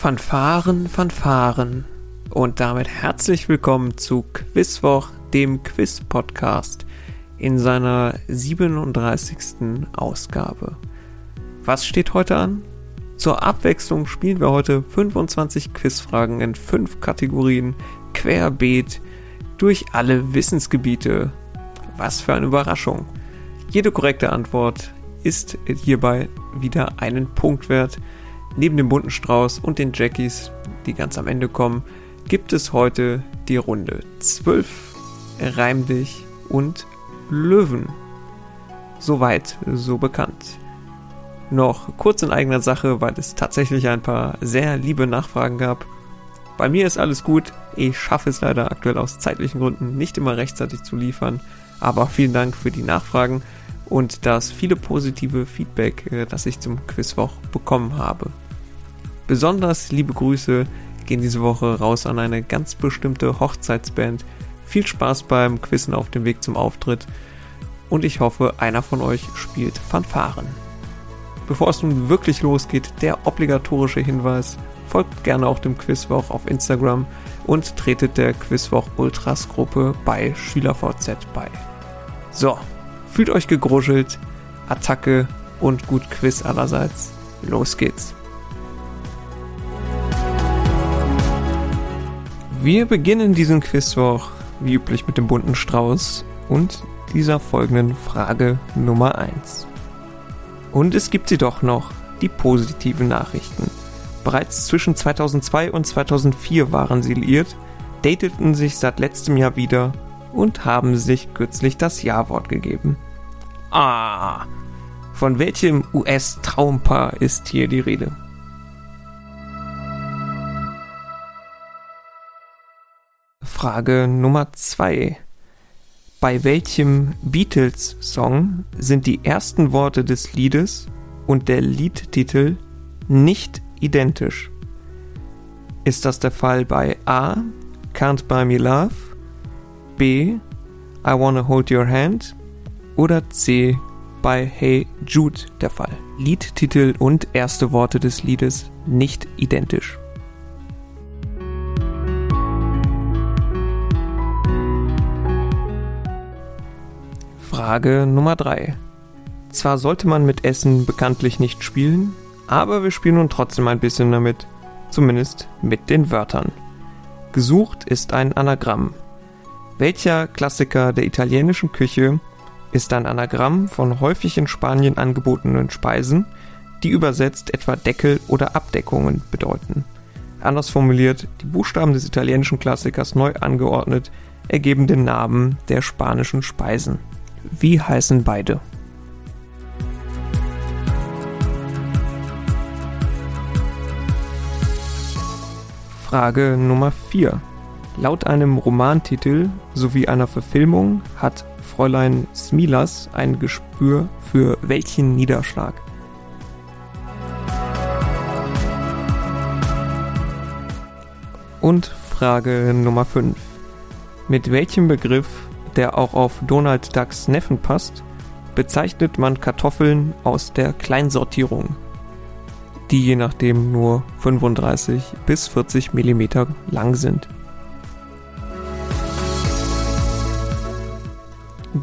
Fanfaren, Fanfaren. Und damit herzlich willkommen zu Quizwoch, dem Quiz-Podcast in seiner 37. Ausgabe. Was steht heute an? Zur Abwechslung spielen wir heute 25 Quizfragen in fünf Kategorien, querbeet, durch alle Wissensgebiete. Was für eine Überraschung. Jede korrekte Antwort ist hierbei wieder einen Punkt wert. Neben dem bunten Strauß und den Jackies, die ganz am Ende kommen, gibt es heute die Runde 12 Reim dich und Löwen. Soweit, so bekannt. Noch kurz in eigener Sache, weil es tatsächlich ein paar sehr liebe Nachfragen gab. Bei mir ist alles gut. Ich schaffe es leider aktuell aus zeitlichen Gründen nicht immer rechtzeitig zu liefern. Aber vielen Dank für die Nachfragen und das viele positive Feedback, äh, das ich zum Quizwoch bekommen habe. Besonders liebe Grüße gehen diese Woche raus an eine ganz bestimmte Hochzeitsband. Viel Spaß beim Quizzen auf dem Weg zum Auftritt und ich hoffe, einer von euch spielt Fanfaren. Bevor es nun wirklich losgeht, der obligatorische Hinweis, folgt gerne auch dem Quizwoch auf Instagram und tretet der Quizwoch Ultras Gruppe bei SchülerVZ bei. So, fühlt euch gegruschelt, Attacke und gut Quiz allerseits. Los geht's. Wir beginnen diesen Quizwoch wie üblich mit dem bunten Strauß und dieser folgenden Frage Nummer 1. Und es gibt sie doch noch, die positiven Nachrichten. Bereits zwischen 2002 und 2004 waren sie liiert, dateten sich seit letztem Jahr wieder und haben sich kürzlich das Ja-Wort gegeben. Ah, von welchem US-Traumpaar ist hier die Rede? Frage Nummer 2. Bei welchem Beatles-Song sind die ersten Worte des Liedes und der Liedtitel nicht identisch? Ist das der Fall bei A. Can't Buy Me Love, B. I Wanna Hold Your Hand oder C. bei Hey Jude der Fall? Liedtitel und erste Worte des Liedes nicht identisch. Frage Nummer 3. Zwar sollte man mit Essen bekanntlich nicht spielen, aber wir spielen nun trotzdem ein bisschen damit, zumindest mit den Wörtern. Gesucht ist ein Anagramm. Welcher Klassiker der italienischen Küche ist ein Anagramm von häufig in Spanien angebotenen Speisen, die übersetzt etwa Deckel oder Abdeckungen bedeuten? Anders formuliert, die Buchstaben des italienischen Klassikers neu angeordnet ergeben den Namen der spanischen Speisen. Wie heißen beide? Frage Nummer 4. Laut einem Romantitel sowie einer Verfilmung hat Fräulein Smilas ein Gespür für welchen Niederschlag? Und Frage Nummer 5. Mit welchem Begriff der auch auf Donald Ducks Neffen passt, bezeichnet man Kartoffeln aus der Kleinsortierung, die je nachdem nur 35 bis 40 mm lang sind.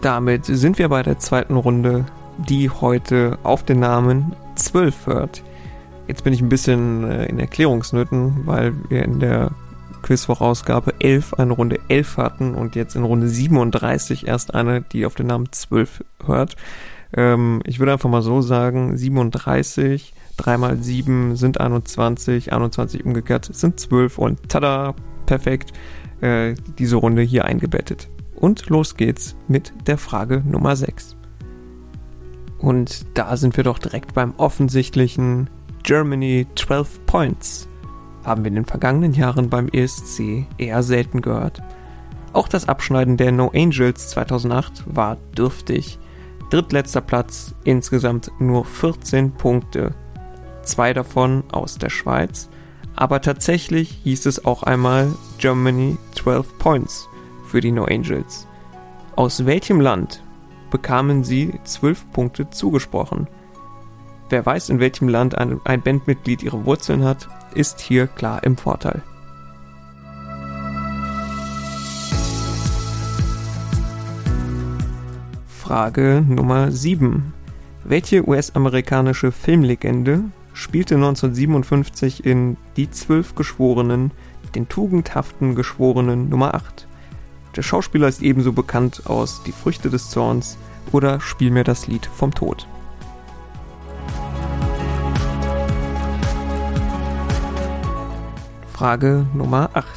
Damit sind wir bei der zweiten Runde, die heute auf den Namen 12 hört. Jetzt bin ich ein bisschen äh, in Erklärungsnöten, weil wir in der Quizwochausgabe 11 eine Runde 11 hatten und jetzt in Runde 37 erst eine, die auf den Namen 12 hört. Ähm, ich würde einfach mal so sagen, 37, 3 mal 7 sind 21, 21 umgekehrt sind 12 und tada, perfekt, äh, diese Runde hier eingebettet. Und los geht's mit der Frage Nummer 6. Und da sind wir doch direkt beim offensichtlichen Germany 12 Points haben wir in den vergangenen Jahren beim ESC eher selten gehört. Auch das Abschneiden der No Angels 2008 war dürftig. Drittletzter Platz, insgesamt nur 14 Punkte. Zwei davon aus der Schweiz. Aber tatsächlich hieß es auch einmal Germany 12 Points für die No Angels. Aus welchem Land bekamen sie 12 Punkte zugesprochen? Wer weiß, in welchem Land ein, Bandmitglied ihre Wurzeln hat, ist hier klar im Vorteil. Frage Nummer 7. Welche US-amerikanische Filmlegende spielte 1957 in Die Zwölf Geschworenen den tugendhaften Geschworenen Nummer 8? Der Schauspieler ist ebenso bekannt aus Die Früchte des Zorns oder Spiel mir das Lied vom Tod. Frage Nummer 8.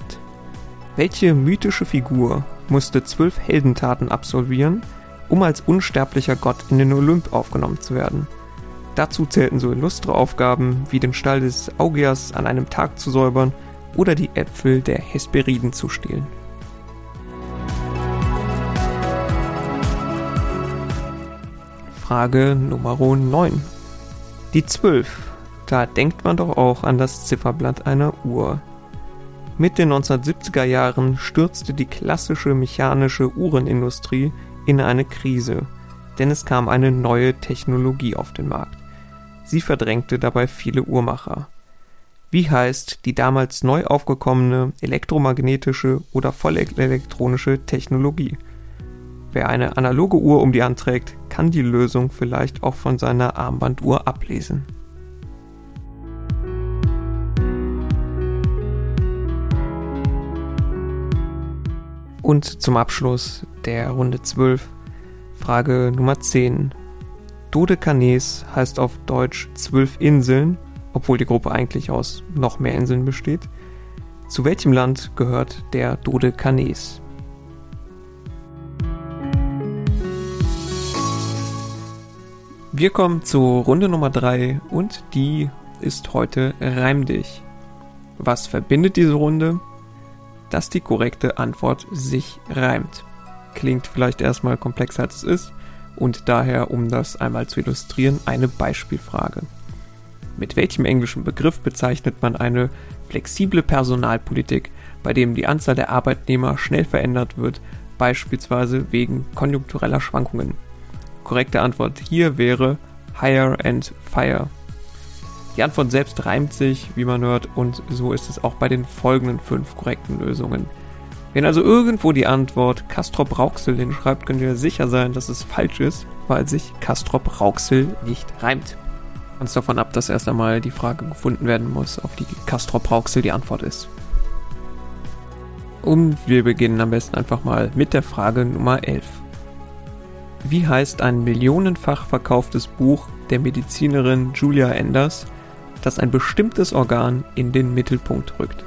Welche mythische Figur musste zwölf Heldentaten absolvieren, um als unsterblicher Gott in den Olymp aufgenommen zu werden? Dazu zählten so illustre Aufgaben wie den Stall des Augeas an einem Tag zu säubern oder die Äpfel der Hesperiden zu stehlen. Frage Nummer 9. Die 12. Da denkt man doch auch an das Zifferblatt einer Uhr. Mit den 1970er Jahren stürzte die klassische mechanische Uhrenindustrie in eine Krise, denn es kam eine neue Technologie auf den Markt. Sie verdrängte dabei viele Uhrmacher. Wie heißt die damals neu aufgekommene elektromagnetische oder vollelektronische Technologie? Wer eine analoge Uhr um die Hand trägt, kann die Lösung vielleicht auch von seiner Armbanduhr ablesen. Und zum Abschluss der Runde 12 Frage Nummer 10. Dodekanes heißt auf Deutsch zwölf Inseln, obwohl die Gruppe eigentlich aus noch mehr Inseln besteht. Zu welchem Land gehört der Dodekanes? Wir kommen zur Runde Nummer 3 und die ist heute Reim dich. Was verbindet diese Runde? Dass die korrekte Antwort sich reimt. Klingt vielleicht erstmal komplexer als es ist und daher, um das einmal zu illustrieren, eine Beispielfrage. Mit welchem englischen Begriff bezeichnet man eine flexible Personalpolitik, bei dem die Anzahl der Arbeitnehmer schnell verändert wird, beispielsweise wegen konjunktureller Schwankungen? korrekte Antwort hier wäre Hire and Fire. Die Antwort selbst reimt sich, wie man hört, und so ist es auch bei den folgenden fünf korrekten Lösungen. Wenn also irgendwo die Antwort Castrop Rauxel hinschreibt, könnt ihr sicher sein, dass es falsch ist, weil sich Castrop Rauxel nicht reimt. Ganz davon ab, dass erst einmal die Frage gefunden werden muss, auf die Castrop Rauxel die Antwort ist. Und wir beginnen am besten einfach mal mit der Frage Nummer 11. Wie heißt ein millionenfach verkauftes Buch der Medizinerin Julia Enders, das ein bestimmtes Organ in den Mittelpunkt rückt?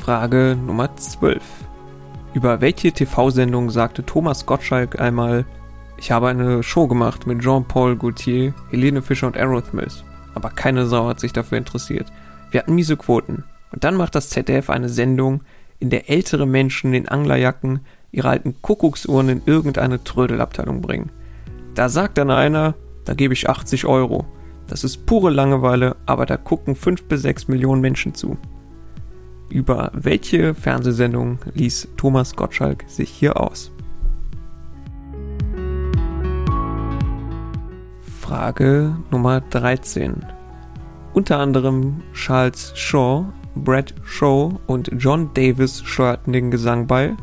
Frage Nummer 12. Über welche TV-Sendung sagte Thomas Gottschalk einmal, ich habe eine Show gemacht mit Jean-Paul Gaultier, Helene Fischer und Aerosmith, aber keine Sau hat sich dafür interessiert. Wir hatten miese Quoten. Und dann macht das ZDF eine Sendung, in der ältere Menschen in Anglerjacken ihre alten Kuckucksuhren in irgendeine Trödelabteilung bringen. Da sagt dann einer, da gebe ich 80 Euro. Das ist pure Langeweile, aber da gucken 5 bis 6 Millionen Menschen zu. Über welche Fernsehsendung ließ Thomas Gottschalk sich hier aus? Frage Nummer 13. Unter anderem Charles Shaw Brad Shaw und John Davis steuerten den Gesang bei,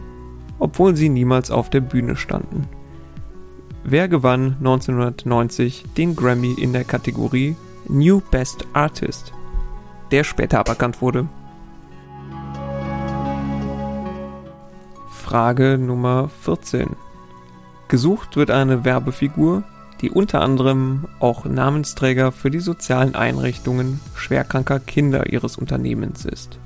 obwohl sie niemals auf der Bühne standen. Wer gewann 1990 den Grammy in der Kategorie New Best Artist, der später aberkannt wurde? Frage Nummer 14. Gesucht wird eine Werbefigur, die unter anderem auch Namensträger für die sozialen Einrichtungen schwerkranker Kinder ihres Unternehmens ist.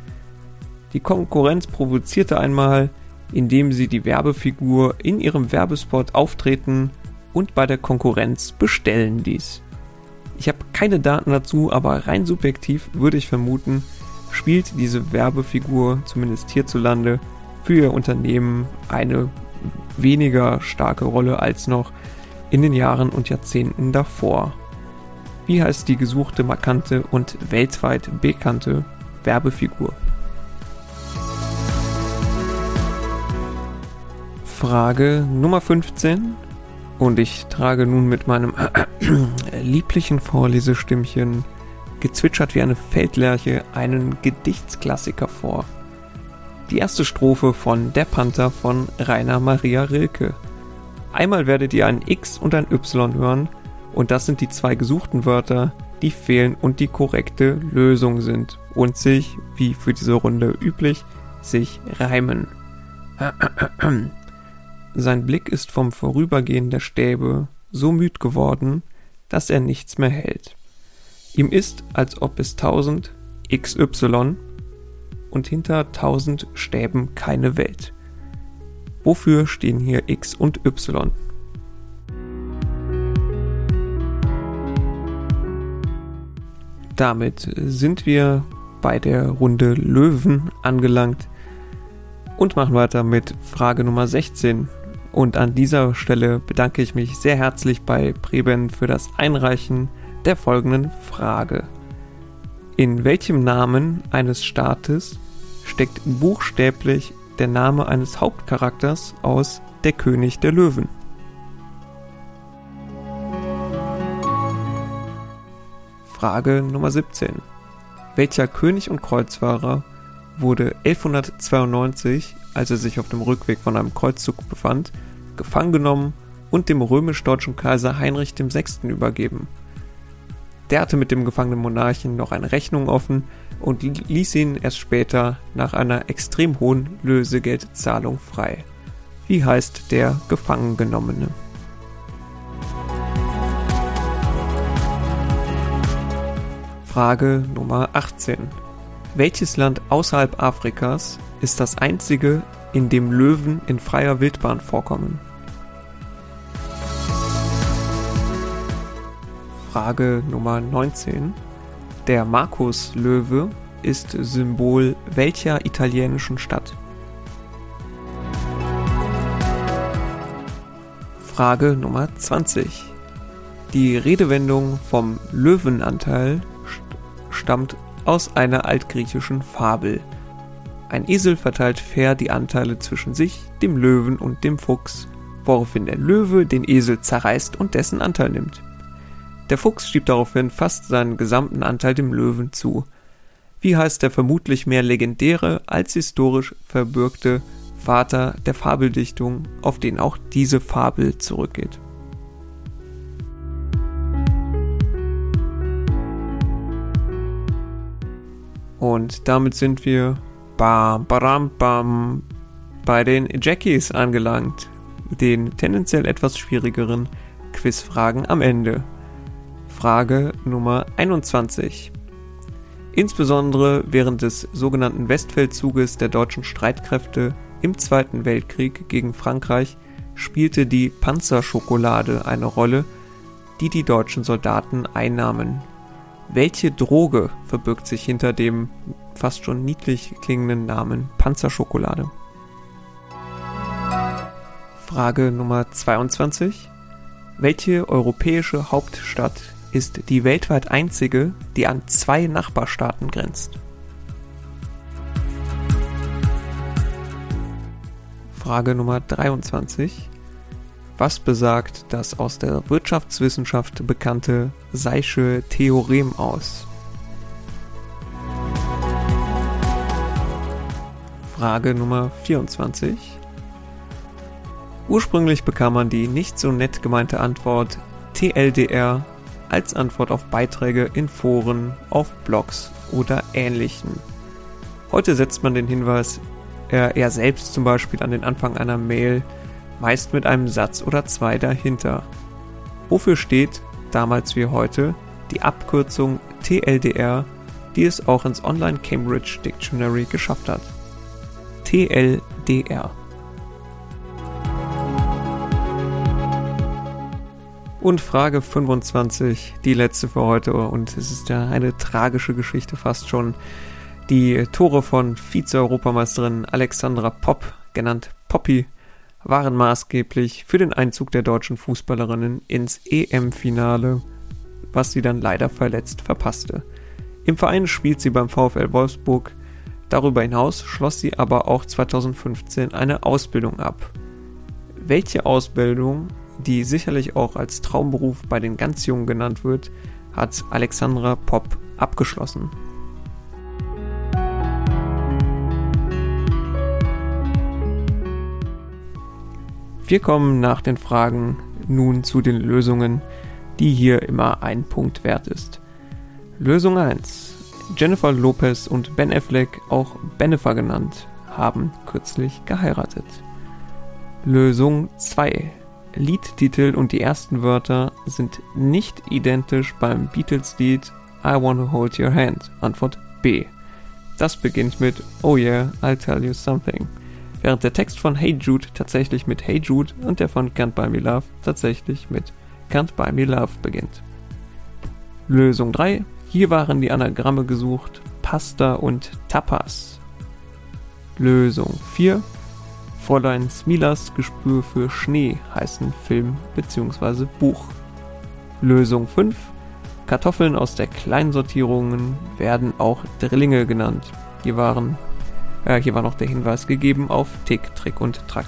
Die Konkurrenz provozierte einmal, indem sie die Werbefigur in ihrem Werbespot auftreten und bei der Konkurrenz bestellen ließ. Ich habe keine Daten dazu, aber rein subjektiv würde ich vermuten, spielt diese Werbefigur zumindest hierzulande für ihr Unternehmen eine weniger starke Rolle als noch in den Jahren und Jahrzehnten davor. Wie heißt die gesuchte, markante und weltweit bekannte Werbefigur? Frage Nummer 15. Und ich trage nun mit meinem lieblichen Vorlesestimmchen, gezwitschert wie eine Feldlerche, einen Gedichtsklassiker vor. Die erste Strophe von Der Panther von Rainer Maria Rilke. Einmal werdet ihr ein X und ein Y hören, und das sind die zwei gesuchten Wörter, die fehlen und die korrekte Lösung sind und sich, wie für diese Runde üblich, sich reimen. Sein Blick ist vom Vorübergehen der Stäbe so müd geworden, dass er nichts mehr hält. Ihm ist, als ob es tausend XY und hinter tausend Stäben keine Welt. Wofür stehen hier X und Y? Damit sind wir bei der Runde Löwen angelangt und machen weiter mit Frage Nummer 16. Und an dieser Stelle bedanke ich mich sehr herzlich bei Preben für das Einreichen der folgenden Frage. In welchem Namen eines Staates steckt buchstäblich der Name eines Hauptcharakters aus Der König der Löwen? Frage Nummer 17. Welcher König und Kreuzfahrer wurde 1192, als er sich auf dem Rückweg von einem Kreuzzug befand, gefangen genommen und dem römisch-deutschen Kaiser Heinrich VI. übergeben. Der hatte mit dem gefangenen Monarchen noch eine Rechnung offen und ließ ihn erst später nach einer extrem hohen Lösegeldzahlung frei. Wie heißt der Gefangengenommene? Frage Nummer 18. Welches Land außerhalb Afrikas ist das einzige, in dem Löwen in freier Wildbahn vorkommen? Frage Nummer 19. Der Markus-Löwe ist Symbol welcher italienischen Stadt? Frage Nummer 20. Die Redewendung vom Löwenanteil stammt aus einer altgriechischen Fabel. Ein Esel verteilt fair die Anteile zwischen sich, dem Löwen und dem Fuchs, woraufhin der Löwe den Esel zerreißt und dessen Anteil nimmt. Der Fuchs schiebt daraufhin fast seinen gesamten Anteil dem Löwen zu. Wie heißt der vermutlich mehr legendäre als historisch verbürgte Vater der Fabeldichtung, auf den auch diese Fabel zurückgeht? Und damit sind wir bam, bam, bam, bei den Jackies angelangt. Den tendenziell etwas schwierigeren Quizfragen am Ende. Frage Nummer 21. Insbesondere während des sogenannten Westfeldzuges der deutschen Streitkräfte im Zweiten Weltkrieg gegen Frankreich spielte die Panzerschokolade eine Rolle, die die deutschen Soldaten einnahmen. Welche Droge verbirgt sich hinter dem fast schon niedlich klingenden Namen Panzerschokolade? Frage Nummer 22. Welche europäische Hauptstadt ist die weltweit einzige, die an zwei Nachbarstaaten grenzt? Frage Nummer 23. Was besagt das aus der Wirtschaftswissenschaft bekannte Seische Theorem aus? Frage Nummer 24. Ursprünglich bekam man die nicht so nett gemeinte Antwort TLDR als Antwort auf Beiträge in Foren, auf Blogs oder ähnlichen. Heute setzt man den Hinweis eher selbst zum Beispiel an den Anfang einer Mail, meist mit einem Satz oder zwei dahinter. Wofür steht damals wie heute, die Abkürzung TLDR, die es auch ins Online Cambridge Dictionary geschafft hat. TLDR. Und Frage 25, die letzte für heute. Und es ist ja eine tragische Geschichte fast schon. Die Tore von Vize-Europameisterin Alexandra Popp, genannt Poppy, waren maßgeblich für den Einzug der deutschen Fußballerinnen ins EM-Finale, was sie dann leider verletzt verpasste. Im Verein spielt sie beim VfL Wolfsburg. Darüber hinaus schloss sie aber auch 2015 eine Ausbildung ab. Welche Ausbildung die sicherlich auch als Traumberuf bei den ganz Jungen genannt wird, hat Alexandra Popp abgeschlossen. Wir kommen nach den Fragen nun zu den Lösungen, die hier immer ein Punkt wert ist. Lösung 1. Jennifer Lopez und Ben Affleck, auch Bennifer genannt, haben kürzlich geheiratet. Lösung 2. Liedtitel und die ersten Wörter sind nicht identisch beim Beatles-Lied I Wanna Hold Your Hand. Antwort B. Das beginnt mit Oh yeah, I'll tell you something. Während der Text von Hey Jude tatsächlich mit Hey Jude und der von Can't Buy Me Love tatsächlich mit Can't Buy Me Love beginnt. Lösung 3. Hier waren die Anagramme gesucht Pasta und Tapas. Lösung 4. Fräulein Smilas Gespür für Schnee heißen Film bzw. Buch. Lösung 5. Kartoffeln aus der Kleinsortierungen werden auch Drillinge genannt. Hier, waren, äh, hier war noch der Hinweis gegeben auf Tick, Trick und Track.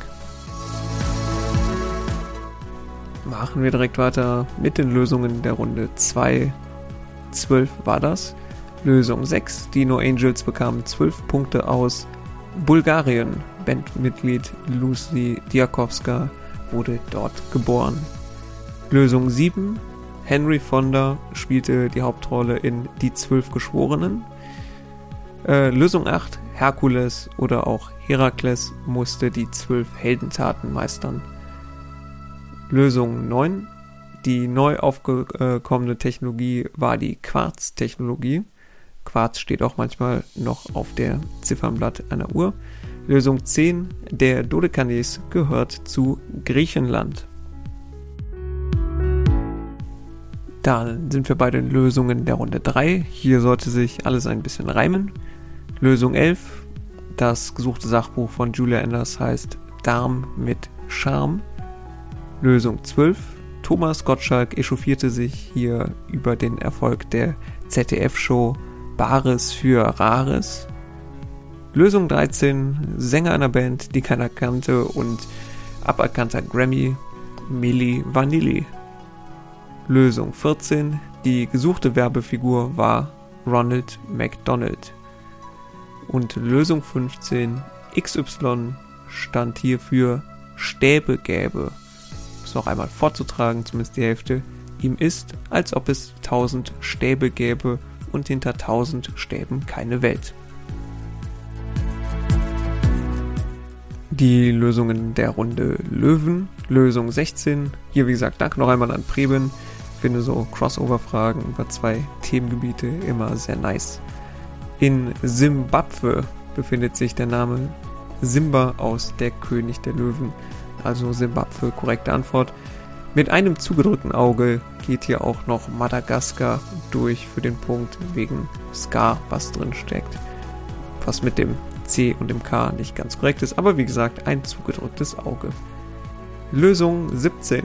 Machen wir direkt weiter mit den Lösungen der Runde 2. 12 war das. Lösung 6. Die No Angels bekamen 12 Punkte aus Bulgarien. Bandmitglied Lucy Diakowska wurde dort geboren. Lösung 7. Henry Fonda spielte die Hauptrolle in Die Zwölf Geschworenen. Äh, Lösung 8. Herkules oder auch Herakles musste die zwölf Heldentaten meistern. Lösung 9. Die neu aufgekommene Technologie war die Quarz-Technologie. Quarz steht auch manchmal noch auf der Ziffernblatt einer Uhr. Lösung 10. Der Dodekanes gehört zu Griechenland. Dann sind wir bei den Lösungen der Runde 3. Hier sollte sich alles ein bisschen reimen. Lösung 11. Das gesuchte Sachbuch von Julia Enders heißt Darm mit Charme. Lösung 12. Thomas Gottschalk echauffierte sich hier über den Erfolg der ZDF-Show Bares für Rares. Lösung 13, Sänger einer Band, die keiner kannte und aberkannter Grammy, Milli Vanilli. Lösung 14, die gesuchte Werbefigur war Ronald McDonald. Und Lösung 15, XY stand hier für Stäbe gäbe. Um es noch einmal vorzutragen, zumindest die Hälfte. Ihm ist, als ob es tausend Stäbe gäbe und hinter tausend Stäben keine Welt. Die Lösungen der Runde Löwen. Lösung 16. Hier, wie gesagt, danke noch einmal an Preben. Ich finde so Crossover-Fragen über zwei Themengebiete immer sehr nice. In Simbabwe befindet sich der Name Simba aus Der König der Löwen. Also Simbabwe, korrekte Antwort. Mit einem zugedrückten Auge geht hier auch noch Madagaskar durch für den Punkt wegen Scar, was drin steckt. Was mit dem C und dem K nicht ganz korrekt ist, aber wie gesagt, ein zugedrücktes Auge. Lösung 17.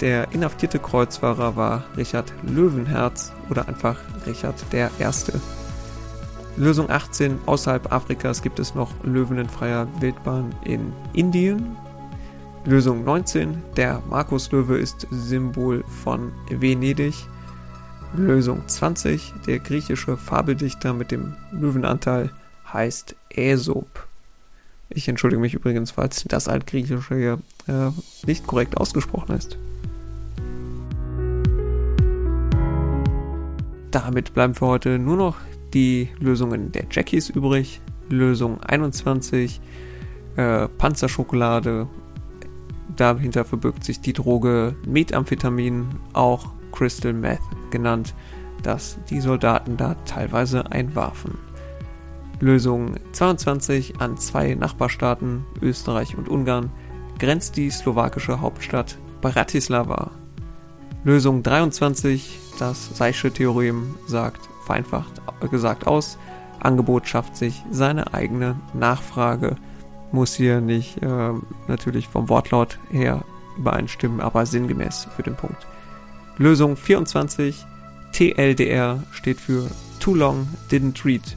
Der inhaftierte Kreuzfahrer war Richard Löwenherz oder einfach Richard der Erste. Lösung 18. Außerhalb Afrikas gibt es noch Löwen in freier Wildbahn in Indien. Lösung 19. Der Markuslöwe ist Symbol von Venedig. Lösung 20. Der griechische Fabeldichter mit dem Löwenanteil heißt Aesop. Ich entschuldige mich übrigens, falls das Altgriechische hier äh, nicht korrekt ausgesprochen ist. Damit bleiben für heute nur noch die Lösungen der Jackies übrig. Lösung 21, äh, Panzerschokolade Dahinter verbirgt sich die Droge Methamphetamin, auch Crystal Meth genannt, das die Soldaten da teilweise einwarfen. Lösung 22 an zwei Nachbarstaaten, Österreich und Ungarn, grenzt die slowakische Hauptstadt Bratislava. Lösung 23, das Seische Theorem sagt vereinfacht gesagt aus, Angebot schafft sich seine eigene Nachfrage muss hier nicht äh, natürlich vom Wortlaut her übereinstimmen, aber sinngemäß für den Punkt. Lösung 24. TLDR steht für Too Long Didn't Read.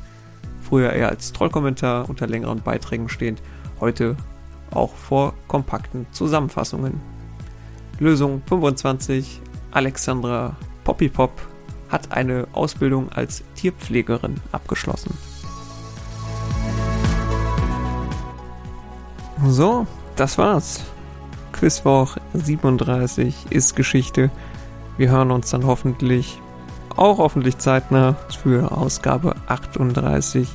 Früher eher als Trollkommentar unter längeren Beiträgen stehend, heute auch vor kompakten Zusammenfassungen. Lösung 25, Alexandra Poppypop, hat eine Ausbildung als Tierpflegerin abgeschlossen. So, das war's. Quizwoch 37 ist Geschichte. Wir hören uns dann hoffentlich, auch hoffentlich zeitnah, für Ausgabe 38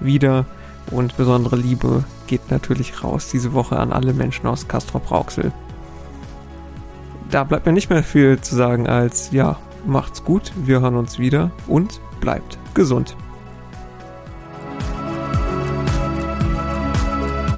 wieder. Und besondere Liebe geht natürlich raus diese Woche an alle Menschen aus Castrop Rauxel. Da bleibt mir nicht mehr viel zu sagen als, ja, macht's gut, wir hören uns wieder und bleibt gesund.